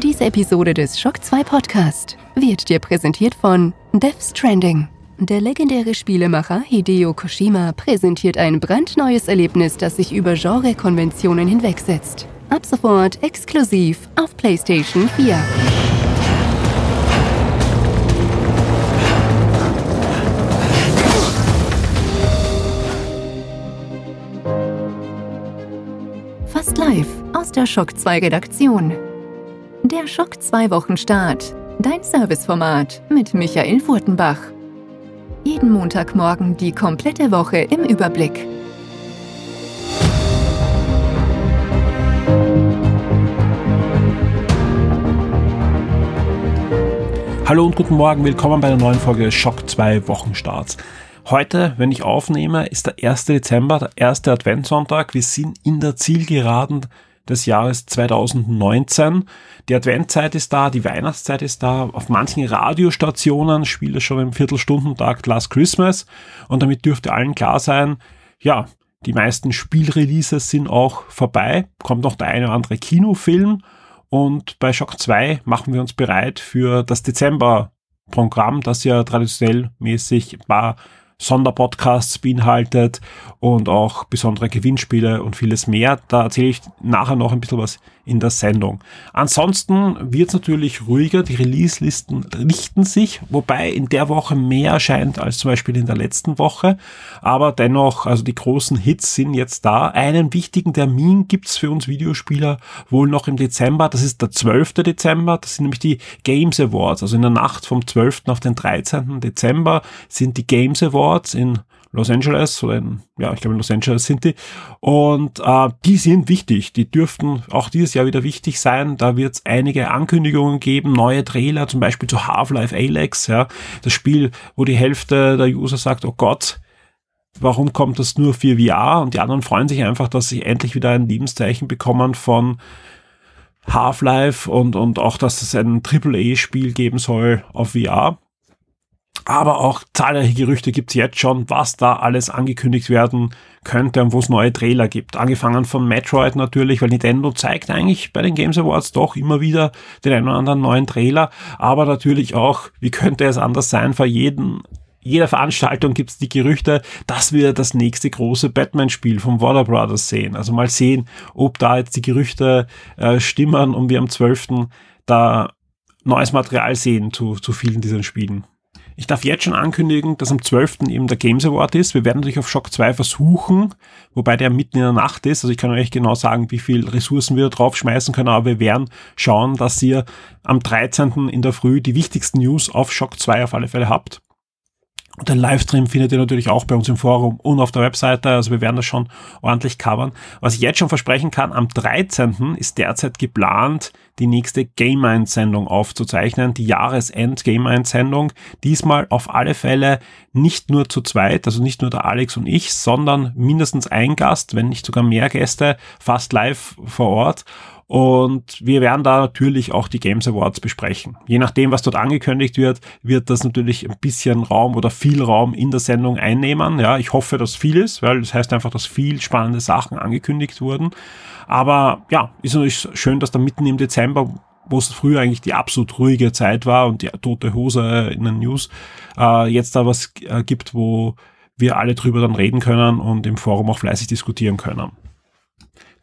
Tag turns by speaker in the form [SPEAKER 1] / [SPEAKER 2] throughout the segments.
[SPEAKER 1] Diese Episode des Shock 2 Podcast wird dir präsentiert von Death Stranding. Der legendäre Spielemacher Hideo Koshima präsentiert ein brandneues Erlebnis, das sich über Genrekonventionen hinwegsetzt. Ab sofort exklusiv auf PlayStation 4. Fast live aus der Shock 2 Redaktion. Der Schock 2 Wochenstart. Dein Serviceformat mit Michael Furtenbach. Jeden Montagmorgen die komplette Woche im Überblick.
[SPEAKER 2] Hallo und guten Morgen, willkommen bei einer neuen Folge Schock 2 Wochenstarts. Heute, wenn ich aufnehme, ist der 1. Dezember, der erste Adventssonntag. Wir sind in der Zielgeraden des Jahres 2019. Die Adventzeit ist da, die Weihnachtszeit ist da. Auf manchen Radiostationen spielt es schon im Viertelstundentakt Last Christmas. Und damit dürfte allen klar sein, ja, die meisten Spielreleases sind auch vorbei. Kommt noch der eine oder andere Kinofilm. Und bei Shock 2 machen wir uns bereit für das Dezember-Programm, das ja traditionell mäßig paar Sonderpodcasts beinhaltet und auch besondere Gewinnspiele und vieles mehr. Da erzähle ich nachher noch ein bisschen was in der Sendung. Ansonsten wird es natürlich ruhiger, die Release-Listen richten sich, wobei in der Woche mehr erscheint als zum Beispiel in der letzten Woche. Aber dennoch, also die großen Hits sind jetzt da. Einen wichtigen Termin gibt's für uns Videospieler wohl noch im Dezember. Das ist der 12. Dezember. Das sind nämlich die Games Awards. Also in der Nacht vom 12. auf den 13. Dezember sind die Games Awards in Los Angeles oder in, ja, ich glaube in Los Angeles sind die. Und äh, die sind wichtig. Die dürften auch dieses Jahr wieder wichtig sein. Da wird es einige Ankündigungen geben, neue Trailer, zum Beispiel zu Half-Life Alex, ja, das Spiel, wo die Hälfte der User sagt, oh Gott, warum kommt das nur für VR? Und die anderen freuen sich einfach, dass sie endlich wieder ein Lebenszeichen bekommen von Half-Life und, und auch, dass es ein AAA-Spiel geben soll auf VR aber auch zahlreiche Gerüchte gibt's jetzt schon, was da alles angekündigt werden könnte und wo es neue Trailer gibt. Angefangen von Metroid natürlich, weil Nintendo zeigt eigentlich bei den Games Awards doch immer wieder den einen oder anderen neuen Trailer, aber natürlich auch, wie könnte es anders sein, vor jedem jeder Veranstaltung gibt es die Gerüchte, dass wir das nächste große Batman-Spiel von Warner Brothers sehen. Also mal sehen, ob da jetzt die Gerüchte äh, stimmen und wir am 12. da neues Material sehen zu, zu vielen dieser Spielen. Ich darf jetzt schon ankündigen, dass am 12. eben der Games Award ist. Wir werden natürlich auf Shock 2 versuchen, wobei der mitten in der Nacht ist. Also ich kann euch genau sagen, wie viel Ressourcen wir draufschmeißen können, aber wir werden schauen, dass ihr am 13. in der Früh die wichtigsten News auf Shock 2 auf alle Fälle habt. Und den Livestream findet ihr natürlich auch bei uns im Forum und auf der Webseite. Also wir werden das schon ordentlich covern. Was ich jetzt schon versprechen kann, am 13. ist derzeit geplant, die nächste Game Mind Sendung aufzuzeichnen, die Jahresend Game Mind Sendung. Diesmal auf alle Fälle nicht nur zu zweit, also nicht nur der Alex und ich, sondern mindestens ein Gast, wenn nicht sogar mehr Gäste, fast live vor Ort. Und wir werden da natürlich auch die Games Awards besprechen. Je nachdem, was dort angekündigt wird, wird das natürlich ein bisschen Raum oder viel Raum in der Sendung einnehmen. Ja, ich hoffe, dass viel ist, weil das heißt einfach, dass viel spannende Sachen angekündigt wurden. Aber ja, ist natürlich schön, dass da mitten im Dezember, wo es früher eigentlich die absolut ruhige Zeit war und die tote Hose in den News, äh, jetzt da was äh, gibt, wo wir alle drüber dann reden können und im Forum auch fleißig diskutieren können.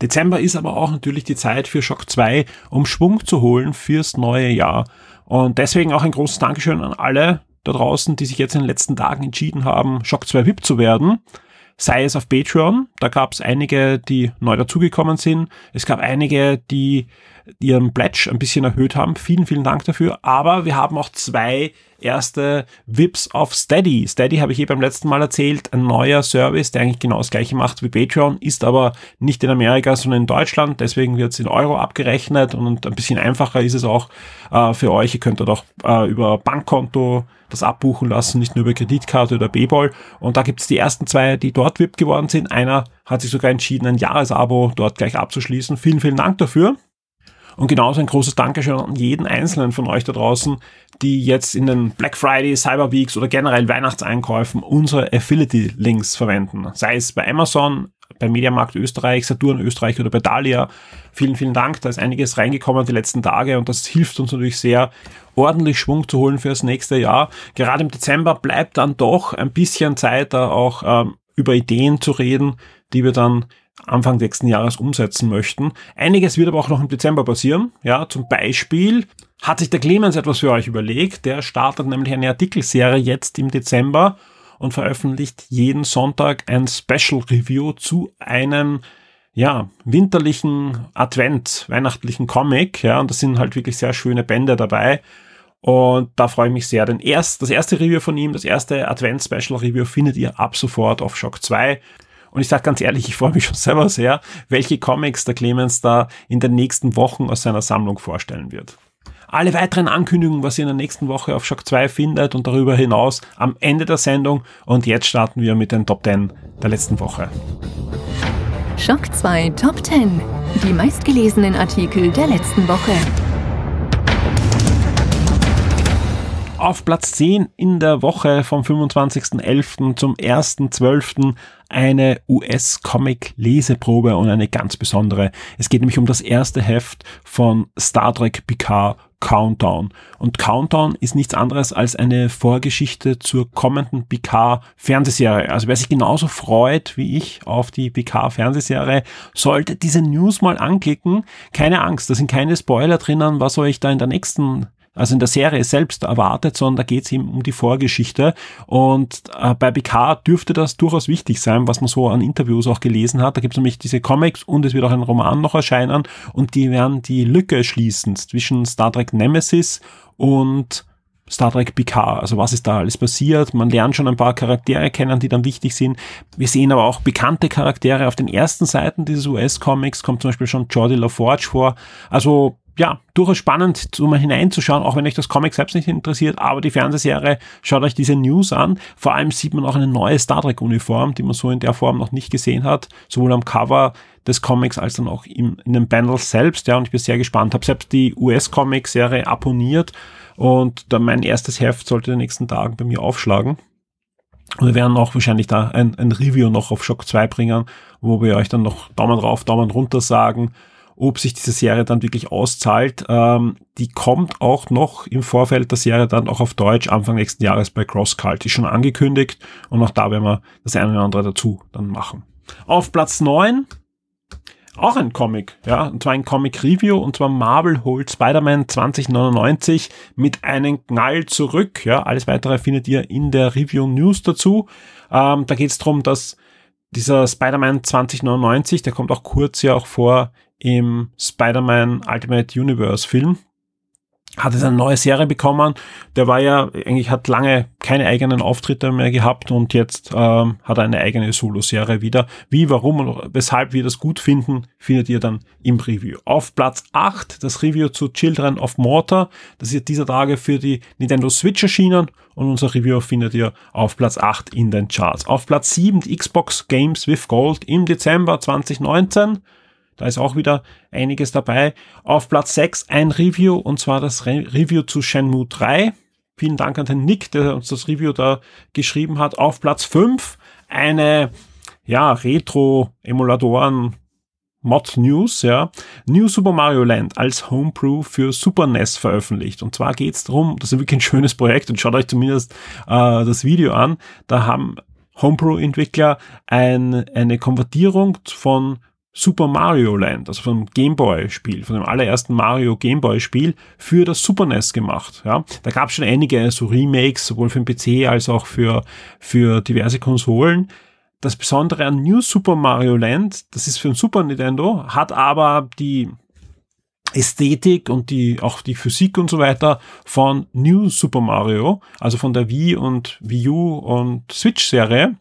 [SPEAKER 2] Dezember ist aber auch natürlich die Zeit für Shock 2, um Schwung zu holen fürs neue Jahr. Und deswegen auch ein großes Dankeschön an alle da draußen, die sich jetzt in den letzten Tagen entschieden haben, Shock 2 VIP zu werden. Sei es auf Patreon, da gab es einige, die neu dazugekommen sind. Es gab einige, die ihren Pledge ein bisschen erhöht haben. Vielen, vielen Dank dafür. Aber wir haben auch zwei erste VIPs auf Steady. Steady habe ich eh beim letzten Mal erzählt, ein neuer Service, der eigentlich genau das gleiche macht wie Patreon, ist aber nicht in Amerika, sondern in Deutschland. Deswegen wird es in Euro abgerechnet und ein bisschen einfacher ist es auch äh, für euch. Ihr könnt dort auch äh, über Bankkonto das abbuchen lassen, nicht nur über Kreditkarte oder Payball. Und da gibt es die ersten zwei, die dort VIP geworden sind. Einer hat sich sogar entschieden, ein Jahresabo dort gleich abzuschließen. Vielen, vielen Dank dafür. Und genauso ein großes Dankeschön an jeden einzelnen von euch da draußen, die jetzt in den Black Friday, Cyber Weeks oder generell Weihnachtseinkäufen unsere Affiliate-Links verwenden. Sei es bei Amazon bei Mediamarkt Österreich, Saturn Österreich oder bei Dalia. Vielen, vielen Dank. Da ist einiges reingekommen die letzten Tage und das hilft uns natürlich sehr, ordentlich Schwung zu holen für das nächste Jahr. Gerade im Dezember bleibt dann doch ein bisschen Zeit, da auch ähm, über Ideen zu reden, die wir dann Anfang nächsten Jahres umsetzen möchten. Einiges wird aber auch noch im Dezember passieren. Ja, zum Beispiel hat sich der Clemens etwas für euch überlegt. Der startet nämlich eine Artikelserie jetzt im Dezember und veröffentlicht jeden Sonntag ein Special Review zu einem ja, winterlichen Advent, weihnachtlichen Comic, ja, und das sind halt wirklich sehr schöne Bände dabei. Und da freue ich mich sehr. Denn erst, das erste Review von ihm, das erste Advent-Special-Review findet ihr ab sofort auf Shock 2. Und ich sage ganz ehrlich, ich freue mich schon selber sehr, welche Comics der Clemens da in den nächsten Wochen aus seiner Sammlung vorstellen wird. Alle weiteren Ankündigungen, was ihr in der nächsten Woche auf Shock 2 findet und darüber hinaus am Ende der Sendung. Und jetzt starten wir mit den Top 10 der letzten Woche.
[SPEAKER 1] Shock 2 Top 10. Die meistgelesenen Artikel der letzten Woche.
[SPEAKER 2] Auf Platz 10 in der Woche vom 25.11. zum 1.12. eine US-Comic-Leseprobe und eine ganz besondere. Es geht nämlich um das erste Heft von Star Trek Picard Countdown. Und Countdown ist nichts anderes als eine Vorgeschichte zur kommenden Picard-Fernsehserie. Also wer sich genauso freut wie ich auf die Picard-Fernsehserie, sollte diese News mal anklicken. Keine Angst, da sind keine Spoiler drinnen, was euch da in der nächsten also in der Serie selbst erwartet, sondern da geht es ihm um die Vorgeschichte. Und äh, bei BK dürfte das durchaus wichtig sein, was man so an Interviews auch gelesen hat. Da gibt es nämlich diese Comics und es wird auch ein Roman noch erscheinen und die werden die Lücke schließen zwischen Star Trek Nemesis und Star Trek Picard. Also was ist da alles passiert? Man lernt schon ein paar Charaktere kennen, die dann wichtig sind. Wir sehen aber auch bekannte Charaktere auf den ersten Seiten dieses US-Comics. Kommt zum Beispiel schon Jordi LaForge vor. Also ja, durchaus spannend, so mal hineinzuschauen, auch wenn euch das Comic selbst nicht interessiert, aber die Fernsehserie, schaut euch diese News an. Vor allem sieht man auch eine neue Star Trek Uniform, die man so in der Form noch nicht gesehen hat, sowohl am Cover des Comics als dann auch im, in den Panels selbst, ja, und ich bin sehr gespannt. Habe selbst die US-Comic-Serie abonniert und dann mein erstes Heft sollte in den nächsten Tagen bei mir aufschlagen. Und wir werden auch wahrscheinlich da ein, ein Review noch auf Shock 2 bringen, wo wir euch dann noch Daumen rauf, Daumen runter sagen ob sich diese Serie dann wirklich auszahlt. Ähm, die kommt auch noch im Vorfeld der Serie dann auch auf Deutsch Anfang nächsten Jahres bei CrossCult. Ist schon angekündigt und auch da werden wir das eine oder andere dazu dann machen. Auf Platz 9 auch ein Comic, ja, und zwar ein Comic Review, und zwar Marvel holt Spider-Man 2099 mit einem Knall zurück, ja, alles weitere findet ihr in der Review News dazu. Ähm, da geht es darum, dass dieser Spider-Man 2099, der kommt auch kurz ja auch vor im Spider-Man Ultimate Universe Film hat jetzt eine neue Serie bekommen. Der war ja, eigentlich hat lange keine eigenen Auftritte mehr gehabt und jetzt ähm, hat er eine eigene Solo-Serie wieder. Wie, warum und weshalb wir das gut finden, findet ihr dann im Review. Auf Platz 8 das Review zu Children of Mortar. Das ist dieser Tage für die Nintendo Switch erschienen und unser Review findet ihr auf Platz 8 in den Charts. Auf Platz 7 die Xbox Games with Gold im Dezember 2019. Da ist auch wieder einiges dabei. Auf Platz 6 ein Review und zwar das Re Review zu Shenmue 3. Vielen Dank an den Nick, der uns das Review da geschrieben hat. Auf Platz 5 eine ja, Retro-Emulatoren Mod News, ja, New Super Mario Land als Homebrew für Super NES veröffentlicht. Und zwar geht's darum, das ist wirklich ein schönes Projekt und schaut euch zumindest äh, das Video an. Da haben Homebrew-Entwickler ein, eine Konvertierung von Super Mario Land, also vom Gameboy-Spiel, von dem allerersten Mario Gameboy-Spiel für das Super NES gemacht. Ja, da gab es schon einige so Remakes, sowohl für den PC als auch für, für diverse Konsolen. Das Besondere an New Super Mario Land, das ist für ein Super Nintendo, hat aber die Ästhetik und die, auch die Physik und so weiter von New Super Mario, also von der Wii und Wii U und Switch Serie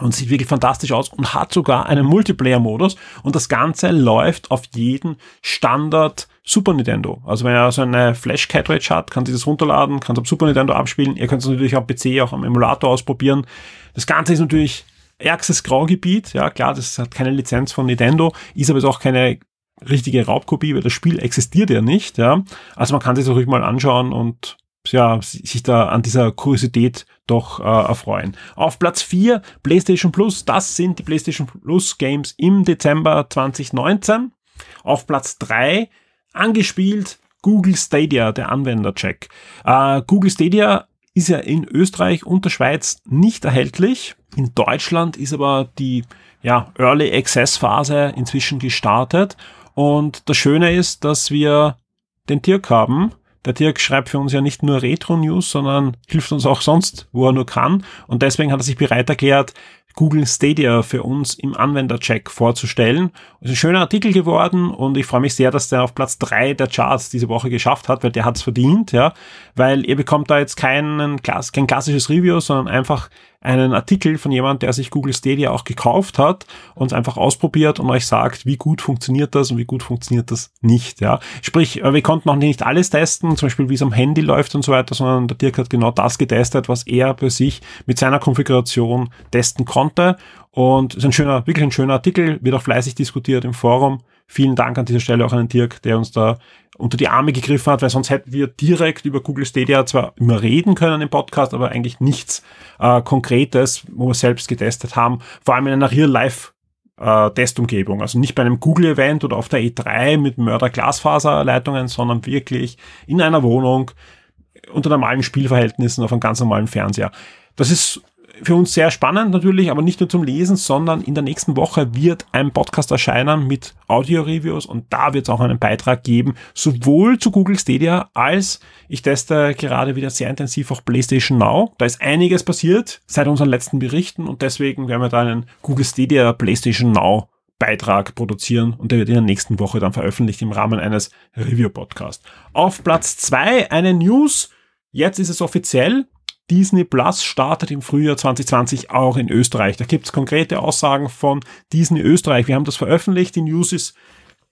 [SPEAKER 2] und sieht wirklich fantastisch aus und hat sogar einen Multiplayer-Modus und das Ganze läuft auf jeden Standard Super Nintendo. Also wenn ihr so eine Flash-Cartridge hat, kann sie das runterladen, kann es am Super Nintendo abspielen. Ihr könnt es natürlich am PC, auch am Emulator ausprobieren. Das Ganze ist natürlich ärgstes Graugebiet. Ja, klar, das hat keine Lizenz von Nintendo, ist aber auch keine richtige Raubkopie, weil das Spiel existiert ja nicht. Ja, also man kann sich das ruhig mal anschauen und ja, sich da an dieser Kuriosität doch äh, erfreuen. Auf Platz 4 PlayStation Plus, das sind die PlayStation Plus Games im Dezember 2019. Auf Platz 3 angespielt Google Stadia, der Anwendercheck. Äh, Google Stadia ist ja in Österreich und der Schweiz nicht erhältlich. In Deutschland ist aber die ja, Early Access Phase inzwischen gestartet. Und das Schöne ist, dass wir den Dirk haben. Der Dirk schreibt für uns ja nicht nur Retro-News, sondern hilft uns auch sonst, wo er nur kann. Und deswegen hat er sich bereit erklärt, Google Stadia für uns im Anwendercheck vorzustellen. Es ist ein schöner Artikel geworden und ich freue mich sehr, dass der auf Platz drei der Charts diese Woche geschafft hat, weil der hat es verdient, ja, weil ihr bekommt da jetzt keinen, kein klassisches Review, sondern einfach einen Artikel von jemand, der sich Google Stadia auch gekauft hat und einfach ausprobiert und euch sagt, wie gut funktioniert das und wie gut funktioniert das nicht. Ja. Sprich, äh, wir konnten noch nicht alles testen, zum Beispiel wie es am Handy läuft und so weiter, sondern der Dirk hat genau das getestet, was er bei sich mit seiner Konfiguration testen konnte. Und ist ein schöner, wirklich ein schöner Artikel, wird auch fleißig diskutiert im Forum. Vielen Dank an dieser Stelle auch an den Dirk, der uns da unter die Arme gegriffen hat, weil sonst hätten wir direkt über Google Stadia zwar immer reden können im Podcast, aber eigentlich nichts äh, Konkretes, wo wir selbst getestet haben, vor allem in einer Real-Life äh, Testumgebung. Also nicht bei einem Google-Event oder auf der E3 mit Mörder-Glasfaserleitungen, sondern wirklich in einer Wohnung unter normalen Spielverhältnissen auf einem ganz normalen Fernseher. Das ist für uns sehr spannend natürlich, aber nicht nur zum Lesen, sondern in der nächsten Woche wird ein Podcast erscheinen mit Audio-Reviews und da wird es auch einen Beitrag geben, sowohl zu Google Stadia als ich teste gerade wieder sehr intensiv auch PlayStation Now. Da ist einiges passiert seit unseren letzten Berichten und deswegen werden wir da einen Google Stadia PlayStation Now Beitrag produzieren und der wird in der nächsten Woche dann veröffentlicht im Rahmen eines Review-Podcasts. Auf Platz zwei eine News. Jetzt ist es offiziell. Disney Plus startet im Frühjahr 2020 auch in Österreich. Da gibt es konkrete Aussagen von Disney Österreich. Wir haben das veröffentlicht. Die News ist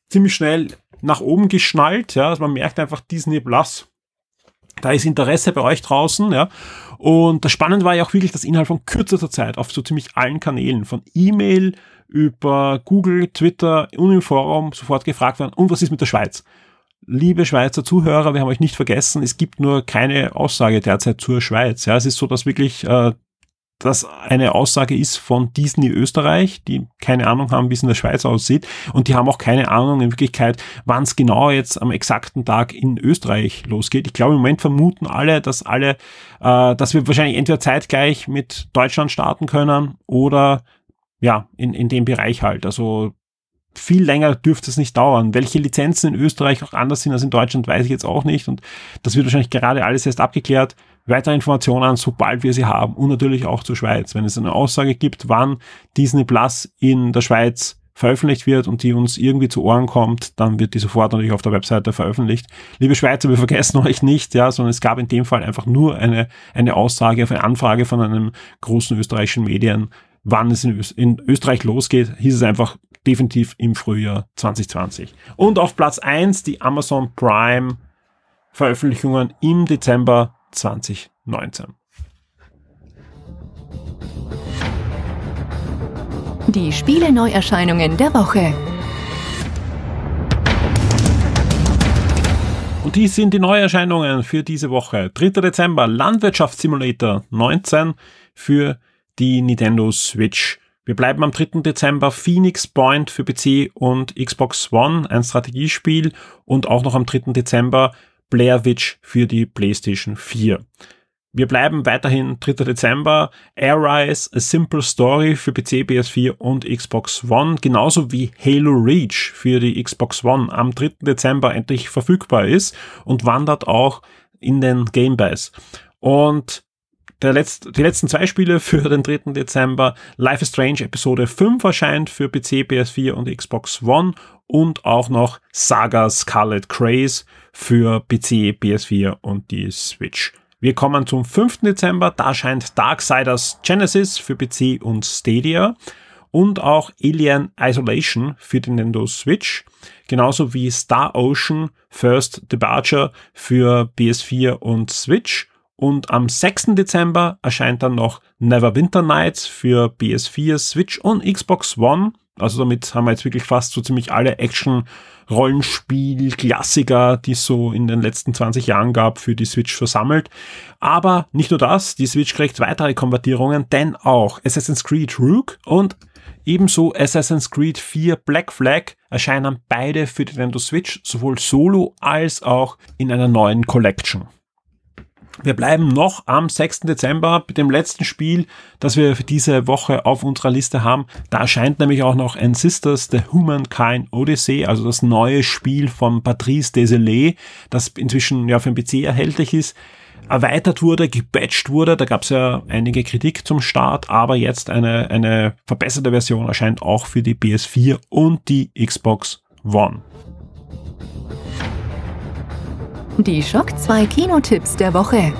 [SPEAKER 2] ziemlich schnell nach oben geschnallt. Ja, also man merkt einfach Disney Plus. Da ist Interesse bei euch draußen, ja. Und das Spannende war ja auch wirklich, dass innerhalb von kürzester Zeit auf so ziemlich allen Kanälen, von E-Mail über Google, Twitter und im Forum sofort gefragt werden, und was ist mit der Schweiz? Liebe Schweizer Zuhörer, wir haben euch nicht vergessen, es gibt nur keine Aussage derzeit zur Schweiz. Ja, es ist so, dass wirklich äh, das eine Aussage ist von Disney Österreich, die keine Ahnung haben, wie es in der Schweiz aussieht. Und die haben auch keine Ahnung in Wirklichkeit, wann es genau jetzt am exakten Tag in Österreich losgeht. Ich glaube, im Moment vermuten alle, dass alle, äh, dass wir wahrscheinlich entweder zeitgleich mit Deutschland starten können oder ja, in, in dem Bereich halt. Also viel länger dürfte es nicht dauern. Welche Lizenzen in Österreich auch anders sind als in Deutschland, weiß ich jetzt auch nicht. Und das wird wahrscheinlich gerade alles erst abgeklärt. Weitere Informationen, sobald wir sie haben. Und natürlich auch zur Schweiz. Wenn es eine Aussage gibt, wann Disney Plus in der Schweiz veröffentlicht wird und die uns irgendwie zu Ohren kommt, dann wird die sofort natürlich auf der Webseite veröffentlicht. Liebe Schweizer, wir vergessen euch nicht, ja, sondern es gab in dem Fall einfach nur eine, eine Aussage auf eine Anfrage von einem großen österreichischen Medien, wann es in Österreich losgeht, hieß es einfach, definitiv im Frühjahr 2020. Und auf Platz 1 die Amazon Prime Veröffentlichungen im Dezember 2019.
[SPEAKER 1] Die Spiele Neuerscheinungen der Woche.
[SPEAKER 2] Und die sind die Neuerscheinungen für diese Woche. 3. Dezember Landwirtschaftssimulator 19 für die Nintendo Switch. Wir bleiben am 3. Dezember Phoenix Point für PC und Xbox One, ein Strategiespiel und auch noch am 3. Dezember Blair Witch für die PlayStation 4. Wir bleiben weiterhin 3. Dezember Air Rise A Simple Story für PC, PS4 und Xbox One, genauso wie Halo Reach für die Xbox One am 3. Dezember endlich verfügbar ist und wandert auch in den Game Pass. Und der letzt, die letzten zwei Spiele für den 3. Dezember. Life is Strange Episode 5 erscheint für PC, PS4 und Xbox One und auch noch Saga Scarlet Craze für PC, PS4 und die Switch. Wir kommen zum 5. Dezember, da erscheint Darksiders Genesis für PC und Stadia und auch Alien Isolation für die Nintendo Switch, genauso wie Star Ocean First Departure für PS4 und Switch und am 6. Dezember erscheint dann noch Neverwinter Nights für PS4, Switch und Xbox One. Also damit haben wir jetzt wirklich fast so ziemlich alle Action Rollenspiel, Klassiker, die es so in den letzten 20 Jahren gab, für die Switch versammelt. Aber nicht nur das, die Switch kriegt weitere Konvertierungen, denn auch Assassin's Creed Rogue und ebenso Assassin's Creed 4 Black Flag erscheinen beide für die Nintendo Switch, sowohl solo als auch in einer neuen Collection. Wir bleiben noch am 6. Dezember mit dem letzten Spiel, das wir für diese Woche auf unserer Liste haben. Da erscheint nämlich auch noch Ancestors The Humankind Odyssey, also das neue Spiel von Patrice Desilets, das inzwischen ja für den PC erhältlich ist erweitert wurde, gepatcht wurde. Da gab es ja einige Kritik zum Start, aber jetzt eine, eine verbesserte Version erscheint auch für die PS4 und die Xbox One.
[SPEAKER 1] Die Schock 2 Kinotipps der Woche.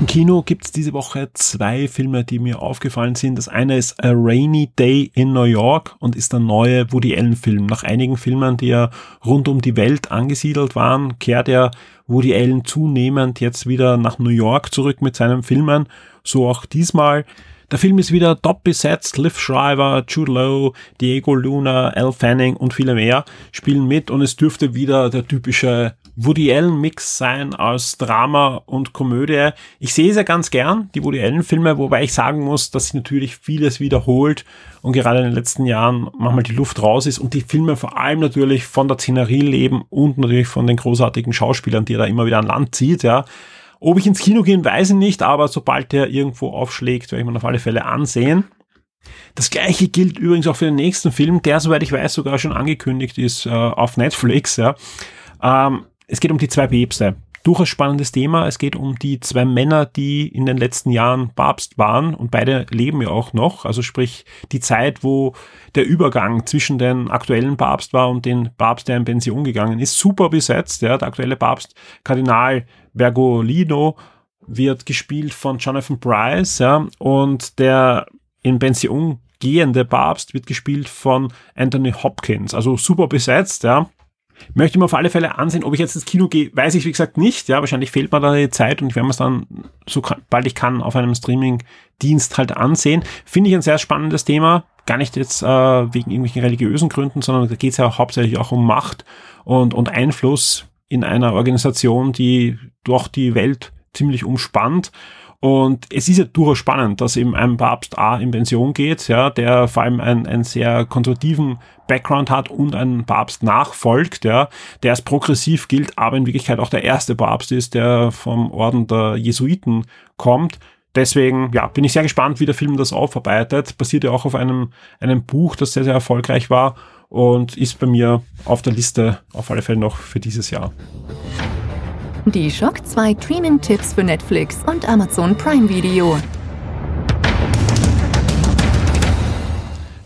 [SPEAKER 2] Im Kino gibt's diese Woche zwei Filme, die mir aufgefallen sind. Das eine ist A Rainy Day in New York und ist der neue Woody Allen Film. Nach einigen Filmen, die ja rund um die Welt angesiedelt waren, kehrt er Woody Allen zunehmend jetzt wieder nach New York zurück mit seinen Filmen. So auch diesmal. Der Film ist wieder top besetzt. Liv Schreiber, Jude Lowe, Diego Luna, Al Fanning und viele mehr spielen mit und es dürfte wieder der typische Woody Allen Mix sein aus Drama und Komödie. Ich sehe ja ganz gern, die Woody Allen Filme, wobei ich sagen muss, dass sich natürlich vieles wiederholt und gerade in den letzten Jahren manchmal die Luft raus ist und die Filme vor allem natürlich von der Szenerie leben und natürlich von den großartigen Schauspielern, die er da immer wieder an Land zieht, ja. Ob ich ins Kino gehen, weiß ich nicht, aber sobald der irgendwo aufschlägt, werde ich mir auf alle Fälle ansehen. Das gleiche gilt übrigens auch für den nächsten Film, der, soweit ich weiß, sogar schon angekündigt ist äh, auf Netflix. Ja. Ähm, es geht um die zwei Päpste durchaus spannendes Thema. Es geht um die zwei Männer, die in den letzten Jahren Papst waren und beide leben ja auch noch. Also sprich die Zeit, wo der Übergang zwischen den aktuellen Papst war und den Papst, der in Pension gegangen ist, super besetzt. Ja, der aktuelle Papst, Kardinal Bergolino, wird gespielt von Jonathan Price, ja, und der in Pension gehende Papst wird gespielt von Anthony Hopkins. Also super besetzt, ja. Möchte ich mir auf alle Fälle ansehen. Ob ich jetzt ins Kino gehe, weiß ich wie gesagt nicht. Ja, wahrscheinlich fehlt mir da die Zeit und ich werde mir es dann, so bald ich kann, auf einem Streaming-Dienst halt ansehen. Finde ich ein sehr spannendes Thema. Gar nicht jetzt äh, wegen irgendwelchen religiösen Gründen, sondern da geht es ja hauptsächlich auch um Macht und, und Einfluss in einer Organisation, die doch die Welt ziemlich umspannt. Und es ist ja durchaus spannend, dass eben ein Papst A in Pension geht, ja, der vor allem einen, einen sehr konservativen Background hat und ein Papst nachfolgt, ja, der als progressiv gilt, aber in Wirklichkeit auch der erste Papst ist, der vom Orden der Jesuiten kommt. Deswegen, ja, bin ich sehr gespannt, wie der Film das aufarbeitet. Basiert ja auch auf einem, einem Buch, das sehr, sehr erfolgreich war und ist bei mir auf der Liste auf alle Fälle noch für dieses Jahr.
[SPEAKER 1] Die Schock 2 Streaming-Tipps für Netflix und Amazon Prime Video.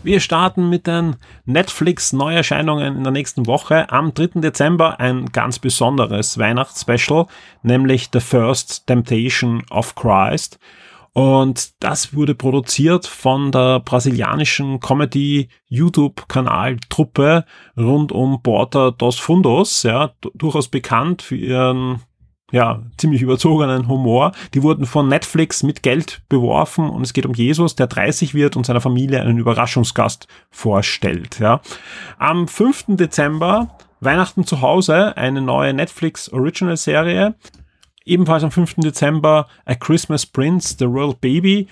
[SPEAKER 2] Wir starten mit den Netflix-Neuerscheinungen in der nächsten Woche. Am 3. Dezember ein ganz besonderes Weihnachtsspecial, nämlich The First Temptation of Christ. Und das wurde produziert von der brasilianischen Comedy-YouTube-Kanal-Truppe rund um Porta dos Fundos, ja, durchaus bekannt für ihren ja, ziemlich überzogenen Humor. Die wurden von Netflix mit Geld beworfen und es geht um Jesus, der 30 wird und seiner Familie einen Überraschungsgast vorstellt. Ja. Am 5. Dezember Weihnachten zu Hause, eine neue Netflix Original Serie. Ebenfalls am 5. Dezember A Christmas Prince, The Royal Baby.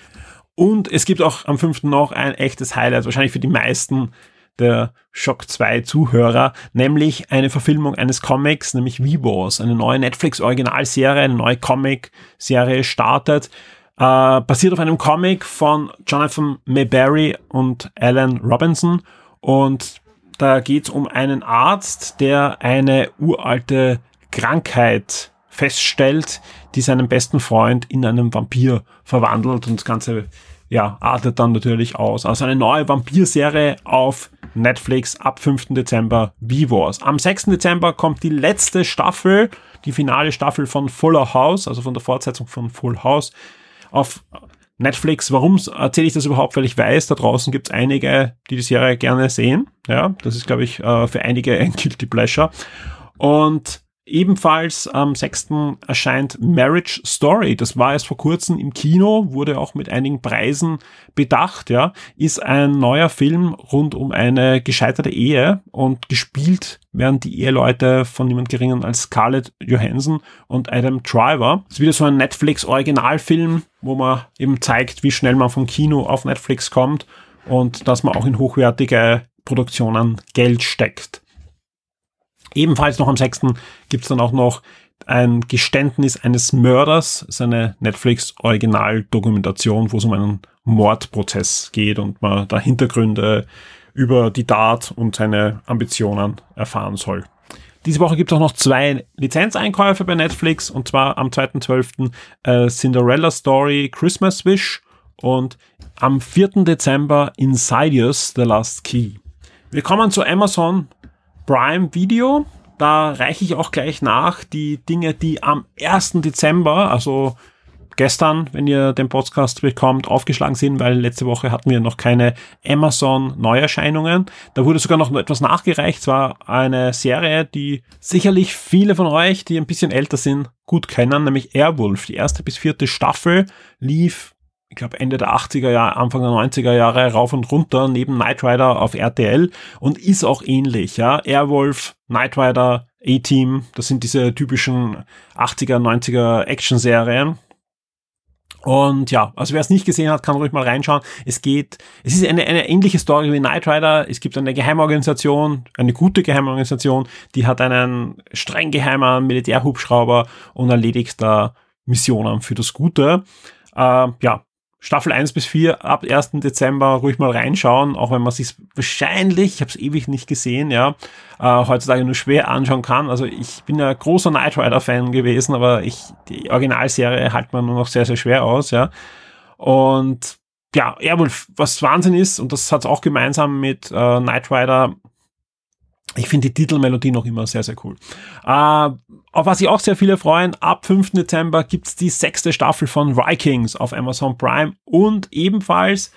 [SPEAKER 2] Und es gibt auch am 5. noch ein echtes Highlight, wahrscheinlich für die meisten der Shock 2 Zuhörer, nämlich eine Verfilmung eines Comics, nämlich V-Wars, eine neue Netflix-Originalserie, eine neue Comic-Serie startet, äh, basiert auf einem Comic von Jonathan Mayberry und Alan Robinson und da geht es um einen Arzt, der eine uralte Krankheit feststellt, die seinen besten Freund in einen Vampir verwandelt und das Ganze ja, artet dann natürlich aus. Also eine neue Vampir-Serie auf Netflix ab 5. Dezember, V-Wars. Am 6. Dezember kommt die letzte Staffel, die finale Staffel von Fuller House, also von der Fortsetzung von Full House auf Netflix. Warum erzähle ich das überhaupt? Weil ich weiß, da draußen gibt es einige, die die Serie gerne sehen. Ja, das ist, glaube ich, äh, für einige ein Guilty Pleasure. Und Ebenfalls am 6. erscheint Marriage Story. Das war erst vor kurzem im Kino, wurde auch mit einigen Preisen bedacht, ja. Ist ein neuer Film rund um eine gescheiterte Ehe und gespielt werden die Eheleute von niemand geringen als Scarlett Johansson und Adam Driver. Ist wieder so ein Netflix Originalfilm, wo man eben zeigt, wie schnell man vom Kino auf Netflix kommt und dass man auch in hochwertige Produktionen Geld steckt. Ebenfalls noch am 6. gibt's dann auch noch ein Geständnis eines Mörders, seine Netflix-Original-Dokumentation, wo es um einen Mordprozess geht und man da Hintergründe über die Tat und seine Ambitionen erfahren soll. Diese Woche gibt es auch noch zwei Lizenzeinkäufe bei Netflix und zwar am 2.12. Äh, Cinderella Story Christmas Wish und am 4. Dezember Insidious The Last Key. Wir kommen zu Amazon Prime Video. Da reiche ich auch gleich nach die Dinge, die am 1. Dezember, also gestern, wenn ihr den Podcast bekommt, aufgeschlagen sind, weil letzte Woche hatten wir noch keine Amazon Neuerscheinungen. Da wurde sogar noch etwas nachgereicht. Zwar eine Serie, die sicherlich viele von euch, die ein bisschen älter sind, gut kennen, nämlich Airwolf. Die erste bis vierte Staffel lief ich glaube Ende der 80er Jahre, Anfang der 90er Jahre rauf und runter neben Knight Rider auf RTL und ist auch ähnlich, ja. Airwolf, Knight Rider, A-Team, das sind diese typischen 80er, 90er Action-Serien. Und ja, also wer es nicht gesehen hat, kann ruhig mal reinschauen. Es geht, es ist eine, eine ähnliche Story wie Knight Rider. Es gibt eine Geheimorganisation, eine gute Geheimorganisation, die hat einen streng geheimen Militärhubschrauber und erledigt da Missionen für das Gute. Äh, ja, Staffel 1 bis 4 ab 1. Dezember ruhig mal reinschauen, auch wenn man sich wahrscheinlich, ich habe es ewig nicht gesehen, ja, äh, heutzutage nur schwer anschauen kann. Also ich bin ja großer Knight Rider Fan gewesen, aber ich die Originalserie halt man nur noch sehr sehr schwer aus, ja. Und ja, Airwolf, was Wahnsinn ist und das hat auch gemeinsam mit äh, Knight Rider ich finde die Titelmelodie noch immer sehr, sehr cool. Äh, auf was sich auch sehr viele freuen, ab 5. Dezember gibt's die sechste Staffel von Vikings auf Amazon Prime und ebenfalls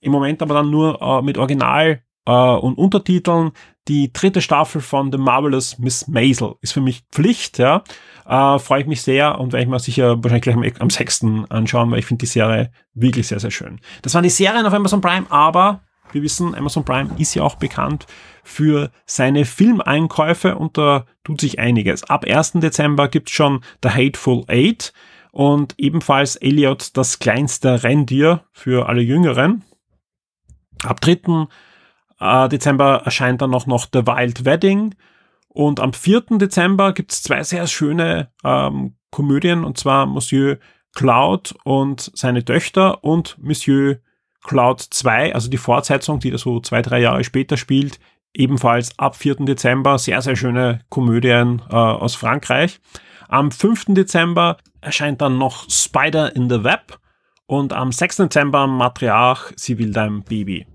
[SPEAKER 2] im Moment aber dann nur äh, mit Original äh, und Untertiteln die dritte Staffel von The Marvelous Miss Maisel. Ist für mich Pflicht, ja. Äh, Freue ich mich sehr und werde ich mir sicher wahrscheinlich gleich am, am 6. anschauen, weil ich finde die Serie wirklich sehr, sehr schön. Das waren die Serien auf Amazon Prime, aber wir wissen, Amazon Prime ist ja auch bekannt für seine Filmeinkäufe und da tut sich einiges. Ab 1. Dezember gibt's schon The Hateful Eight und ebenfalls Elliot das kleinste Rendier für alle Jüngeren. Ab 3. Äh, Dezember erscheint dann noch, noch The Wild Wedding und am 4. Dezember gibt's zwei sehr schöne ähm, Komödien und zwar Monsieur Cloud und seine Töchter und Monsieur Cloud 2, also die Fortsetzung, die da so zwei, drei Jahre später spielt, ebenfalls ab 4. Dezember. Sehr, sehr schöne Komödien äh, aus Frankreich. Am 5. Dezember erscheint dann noch Spider in the Web und am 6. Dezember Matriarch, sie will dein Baby.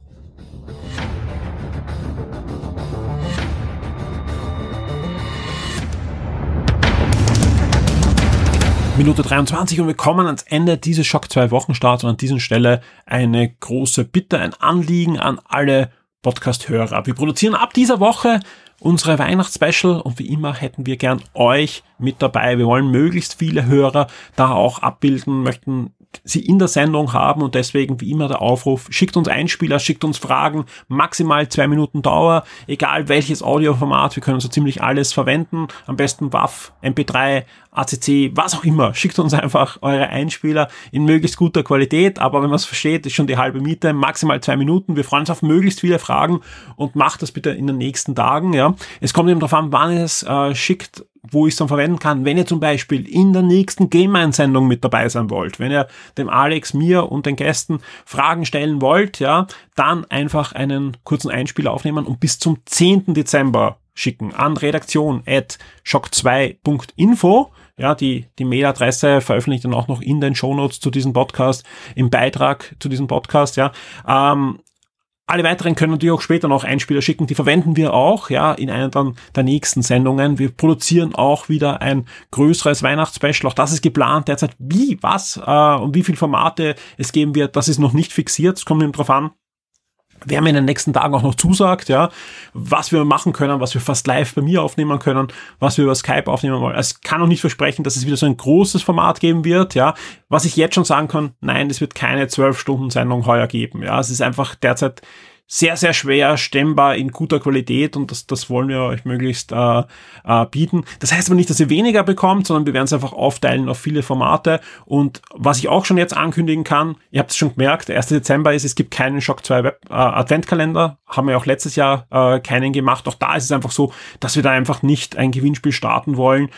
[SPEAKER 2] Minute 23 und wir kommen ans Ende dieses Schock 2 Wochenstarts und an dieser Stelle eine große Bitte, ein Anliegen an alle Podcast-Hörer. Wir produzieren ab dieser Woche unsere Weihnachtsspecial und wie immer hätten wir gern euch mit dabei. Wir wollen möglichst viele Hörer da auch abbilden, möchten sie in der Sendung haben und deswegen wie immer der Aufruf, schickt uns Einspieler, schickt uns Fragen, maximal zwei Minuten Dauer, egal welches Audioformat, wir können so ziemlich alles verwenden, am besten WAV, MP3, ACC, was auch immer, schickt uns einfach eure Einspieler in möglichst guter Qualität, aber wenn man es versteht, ist schon die halbe Miete, maximal zwei Minuten, wir freuen uns auf möglichst viele Fragen und macht das bitte in den nächsten Tagen, ja. Es kommt eben darauf an, wann ihr es äh, schickt, wo ich es dann verwenden kann, wenn ihr zum Beispiel in der nächsten Game-Einsendung mit dabei sein wollt, wenn ihr dem Alex, mir und den Gästen Fragen stellen wollt, ja, dann einfach einen kurzen Einspieler aufnehmen und bis zum 10. Dezember schicken an redaktion at shock2.info. Ja, die, die Mailadresse veröffentlicht dann auch noch in den Shownotes zu diesem Podcast, im Beitrag zu diesem Podcast, ja. Ähm, alle weiteren können natürlich auch später noch Einspieler schicken. Die verwenden wir auch, ja, in einer dann der nächsten Sendungen. Wir produzieren auch wieder ein größeres Weihnachtsspecial. Auch das ist geplant derzeit. Wie, was äh, und wie viele Formate es geben wird, das ist noch nicht fixiert. Es kommt eben drauf an, wer mir in den nächsten Tagen auch noch zusagt, ja, was wir machen können, was wir fast live bei mir aufnehmen können, was wir über Skype aufnehmen wollen. Es kann noch nicht versprechen, dass es wieder so ein großes Format geben wird, ja. Was ich jetzt schon sagen kann, nein, es wird keine zwölf Stunden Sendung heuer geben, ja. Es ist einfach derzeit sehr, sehr schwer stemmbar in guter Qualität und das, das wollen wir euch möglichst äh, äh, bieten. Das heißt aber nicht, dass ihr weniger bekommt, sondern wir werden es einfach aufteilen auf viele Formate und was ich auch schon jetzt ankündigen kann, ihr habt es schon gemerkt, der 1. Dezember ist, es gibt keinen Shock 2 Web äh, Adventkalender, haben wir auch letztes Jahr äh, keinen gemacht. Auch da ist es einfach so, dass wir da einfach nicht ein Gewinnspiel starten wollen,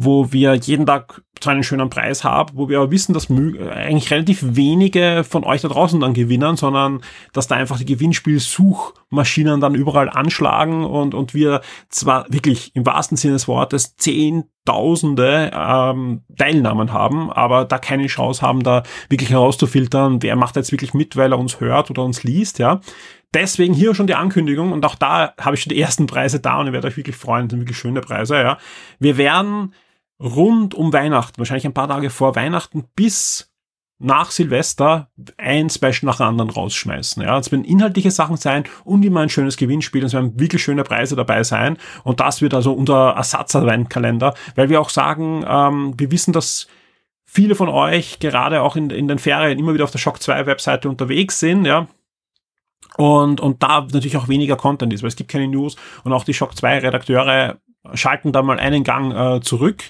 [SPEAKER 2] wo wir jeden Tag zwar einen schönen Preis haben, wo wir aber wissen, dass eigentlich relativ wenige von euch da draußen dann gewinnen, sondern dass da einfach die Gewinnspielsuchmaschinen dann überall anschlagen und, und wir zwar wirklich im wahrsten Sinne des Wortes Zehntausende ähm, Teilnahmen haben, aber da keine Chance haben, da wirklich herauszufiltern, wer macht jetzt wirklich mit, weil er uns hört oder uns liest, ja. Deswegen hier schon die Ankündigung und auch da habe ich schon die ersten Preise da und ihr werdet euch wirklich freuen, das sind wirklich schöne Preise, ja. Wir werden rund um Weihnachten, wahrscheinlich ein paar Tage vor Weihnachten bis nach Silvester ein Special nach dem anderen rausschmeißen. Ja, es werden inhaltliche Sachen sein und immer ein schönes Gewinnspiel. Es werden wirklich schöne Preise dabei sein. Und das wird also unser Ersatz-Adventkalender, weil wir auch sagen, ähm, wir wissen, dass viele von euch gerade auch in, in den Ferien immer wieder auf der Shock 2 Webseite unterwegs sind, ja. Und, und da natürlich auch weniger Content ist, weil es gibt keine News und auch die Shock 2 Redakteure schalten da mal einen Gang äh, zurück.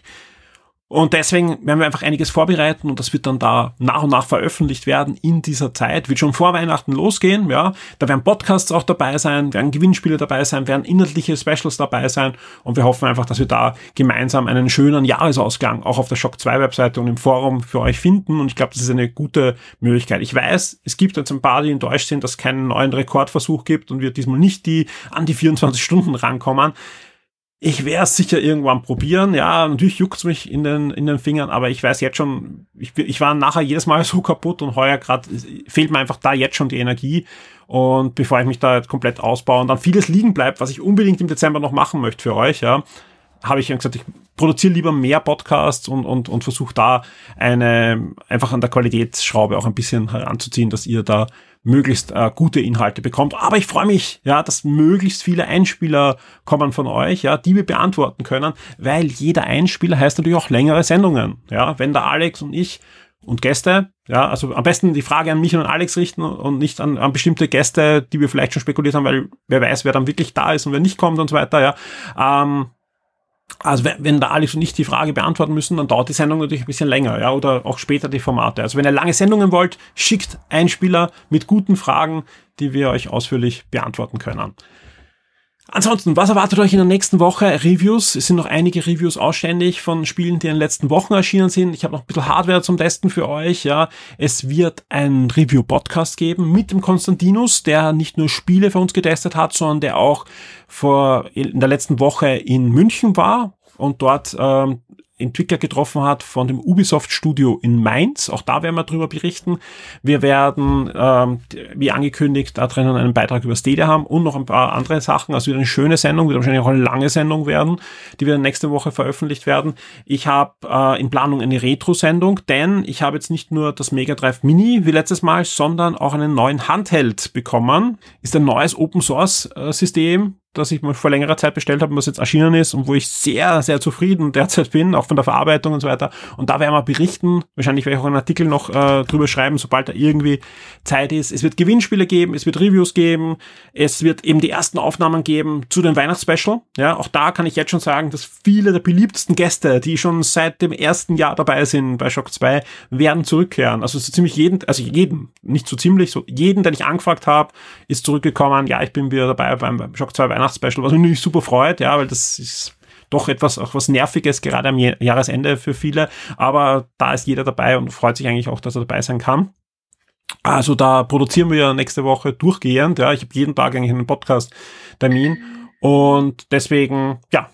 [SPEAKER 2] Und deswegen werden wir einfach einiges vorbereiten und das wird dann da nach und nach veröffentlicht werden in dieser Zeit. Wird schon vor Weihnachten losgehen, ja. Da werden Podcasts auch dabei sein, werden Gewinnspiele dabei sein, werden inhaltliche Specials dabei sein und wir hoffen einfach, dass wir da gemeinsam einen schönen Jahresausgang auch auf der Shock 2 Webseite und im Forum für euch finden und ich glaube, das ist eine gute Möglichkeit. Ich weiß, es gibt jetzt ein paar, die enttäuscht sind, dass es keinen neuen Rekordversuch gibt und wir diesmal nicht die an die 24 Stunden rankommen. Ich werde es sicher irgendwann probieren. Ja, natürlich juckt's mich in den, in den Fingern, aber ich weiß jetzt schon, ich, ich war nachher jedes Mal so kaputt und heuer gerade fehlt mir einfach da jetzt schon die Energie. Und bevor ich mich da komplett ausbaue und dann vieles liegen bleibt, was ich unbedingt im Dezember noch machen möchte für euch, ja, habe ich gesagt, ich produziere lieber mehr Podcasts und, und, und versuche da eine, einfach an der Qualitätsschraube auch ein bisschen heranzuziehen, dass ihr da möglichst äh, gute Inhalte bekommt. Aber ich freue mich, ja, dass möglichst viele Einspieler kommen von euch, ja, die wir beantworten können, weil jeder Einspieler heißt natürlich auch längere Sendungen. Ja, wenn der Alex und ich und Gäste, ja, also am besten die Frage an mich und an Alex richten und nicht an, an bestimmte Gäste, die wir vielleicht schon spekuliert haben, weil wer weiß, wer dann wirklich da ist und wer nicht kommt und so weiter, ja. Ähm, also wenn, wenn da Alex und ich die Frage beantworten müssen, dann dauert die Sendung natürlich ein bisschen länger, ja, oder auch später die Formate. Also wenn ihr lange Sendungen wollt, schickt Einspieler mit guten Fragen, die wir euch ausführlich beantworten können. Ansonsten, was erwartet euch in der nächsten Woche? Reviews. Es sind noch einige Reviews ausständig von Spielen, die in den letzten Wochen erschienen sind. Ich habe noch ein bisschen Hardware zum Testen für euch. Ja, es wird ein Review-Podcast geben mit dem Konstantinus, der nicht nur Spiele für uns getestet hat, sondern der auch vor in der letzten Woche in München war und dort ähm, Entwickler getroffen hat von dem Ubisoft Studio in Mainz. Auch da werden wir drüber berichten. Wir werden, ähm, wie angekündigt, da drinnen einen Beitrag über Stadia haben und noch ein paar andere Sachen. Also wieder eine schöne Sendung, wird wahrscheinlich auch eine lange Sendung werden, die wir nächste Woche veröffentlicht werden. Ich habe äh, in Planung eine Retro-Sendung, denn ich habe jetzt nicht nur das Mega Drive Mini wie letztes Mal, sondern auch einen neuen Handheld bekommen. Ist ein neues Open Source äh, System, das ich mal vor längerer Zeit bestellt habe, was jetzt erschienen ist und wo ich sehr, sehr zufrieden derzeit bin, auch von der Verarbeitung und so weiter. Und da werden wir berichten. Wahrscheinlich werde ich auch einen Artikel noch äh, drüber schreiben, sobald da irgendwie Zeit ist. Es wird Gewinnspiele geben, es wird Reviews geben, es wird eben die ersten Aufnahmen geben zu den Weihnachtsspecial. Ja, auch da kann ich jetzt schon sagen, dass viele der beliebtesten Gäste, die schon seit dem ersten Jahr dabei sind bei Shock 2, werden zurückkehren. Also so ziemlich jeden, also jeden, nicht so ziemlich, so jeden, den ich angefragt habe, ist zurückgekommen. Ja, ich bin wieder dabei beim Shock 2 Weihnachts Weihnachtsspecial, was mich super freut, ja, weil das ist doch etwas, auch was Nerviges, gerade am Jahresende für viele. Aber da ist jeder dabei und freut sich eigentlich auch, dass er dabei sein kann. Also da produzieren wir ja nächste Woche durchgehend. Ja, ich habe jeden Tag eigentlich einen Podcast-Termin. Und deswegen, ja,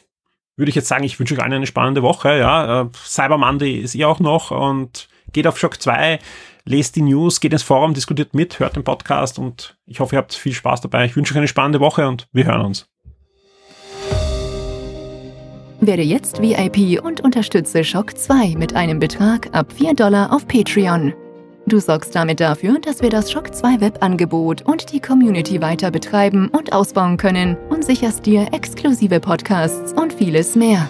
[SPEAKER 2] würde ich jetzt sagen, ich wünsche euch allen eine spannende Woche. Ja, äh, Cyber Monday ist eh auch noch und geht auf Shock 2, lest die News, geht ins Forum, diskutiert mit, hört den Podcast und ich hoffe, ihr habt viel Spaß dabei. Ich wünsche euch eine spannende Woche und wir hören uns.
[SPEAKER 1] Werde jetzt VIP und unterstütze Shock 2 mit einem Betrag ab 4 Dollar auf Patreon. Du sorgst damit dafür, dass wir das Shock 2 Webangebot und die Community weiter betreiben und ausbauen können und sicherst dir exklusive Podcasts und vieles mehr.